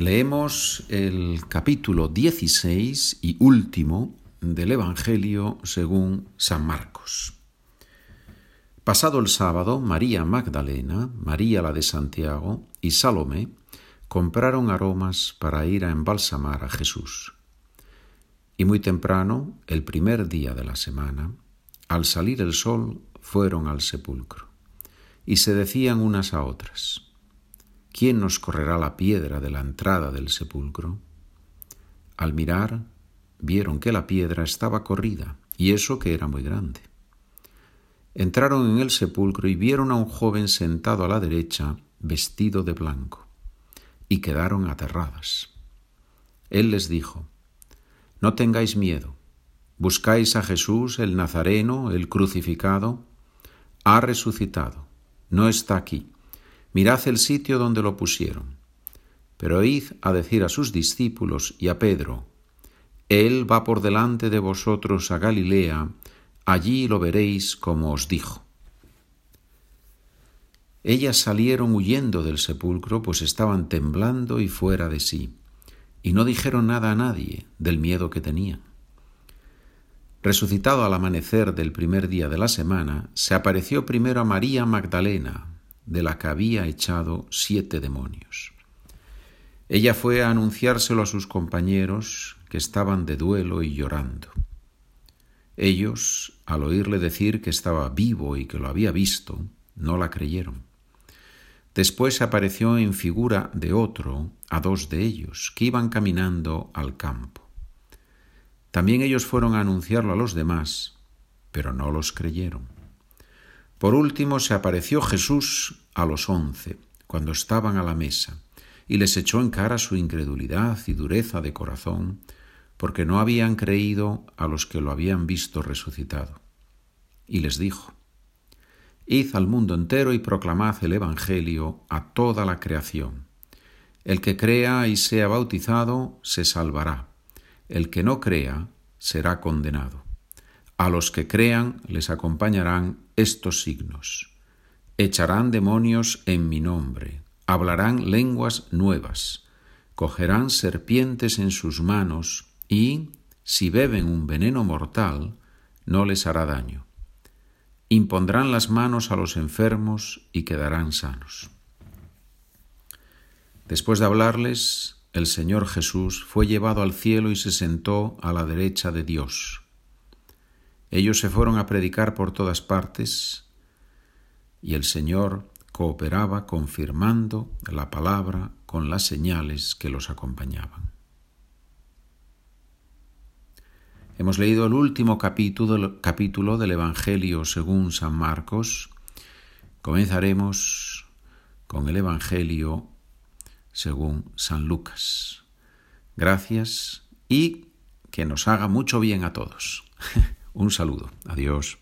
Leemos el capítulo 16 y último del Evangelio según San Marcos. Pasado el sábado, María Magdalena, María la de Santiago y Salomé compraron aromas para ir a embalsamar a Jesús. Y muy temprano, el primer día de la semana, al salir el sol, fueron al sepulcro, y se decían unas a otras, ¿quién nos correrá la piedra de la entrada del sepulcro? Al mirar, vieron que la piedra estaba corrida, y eso que era muy grande. Entraron en el sepulcro y vieron a un joven sentado a la derecha, vestido de blanco, y quedaron aterradas. Él les dijo, No tengáis miedo, buscáis a Jesús el Nazareno, el crucificado, ha resucitado, no está aquí mirad el sitio donde lo pusieron. Pero id a decir a sus discípulos y a Pedro, Él va por delante de vosotros a Galilea, allí lo veréis como os dijo. Ellas salieron huyendo del sepulcro, pues estaban temblando y fuera de sí, y no dijeron nada a nadie del miedo que tenían. Resucitado al amanecer del primer día de la semana, se apareció primero a María Magdalena, de la que había echado siete demonios. Ella fue a anunciárselo a sus compañeros que estaban de duelo y llorando. Ellos, al oírle decir que estaba vivo y que lo había visto, no la creyeron. Después apareció en figura de otro a dos de ellos, que iban caminando al campo. También ellos fueron a anunciarlo a los demás, pero no los creyeron. Por último se apareció Jesús a los once, cuando estaban a la mesa, y les echó en cara su incredulidad y dureza de corazón, porque no habían creído a los que lo habían visto resucitado. Y les dijo, Id al mundo entero y proclamad el Evangelio a toda la creación. El que crea y sea bautizado se salvará, el que no crea será condenado. A los que crean les acompañarán estos signos. Echarán demonios en mi nombre, hablarán lenguas nuevas, cogerán serpientes en sus manos y, si beben un veneno mortal, no les hará daño. Impondrán las manos a los enfermos y quedarán sanos. Después de hablarles, el Señor Jesús fue llevado al cielo y se sentó a la derecha de Dios. Ellos se fueron a predicar por todas partes y el Señor cooperaba confirmando la palabra con las señales que los acompañaban. Hemos leído el último capítulo, capítulo del Evangelio según San Marcos. Comenzaremos con el Evangelio según San Lucas. Gracias y que nos haga mucho bien a todos. Un saludo. Adiós.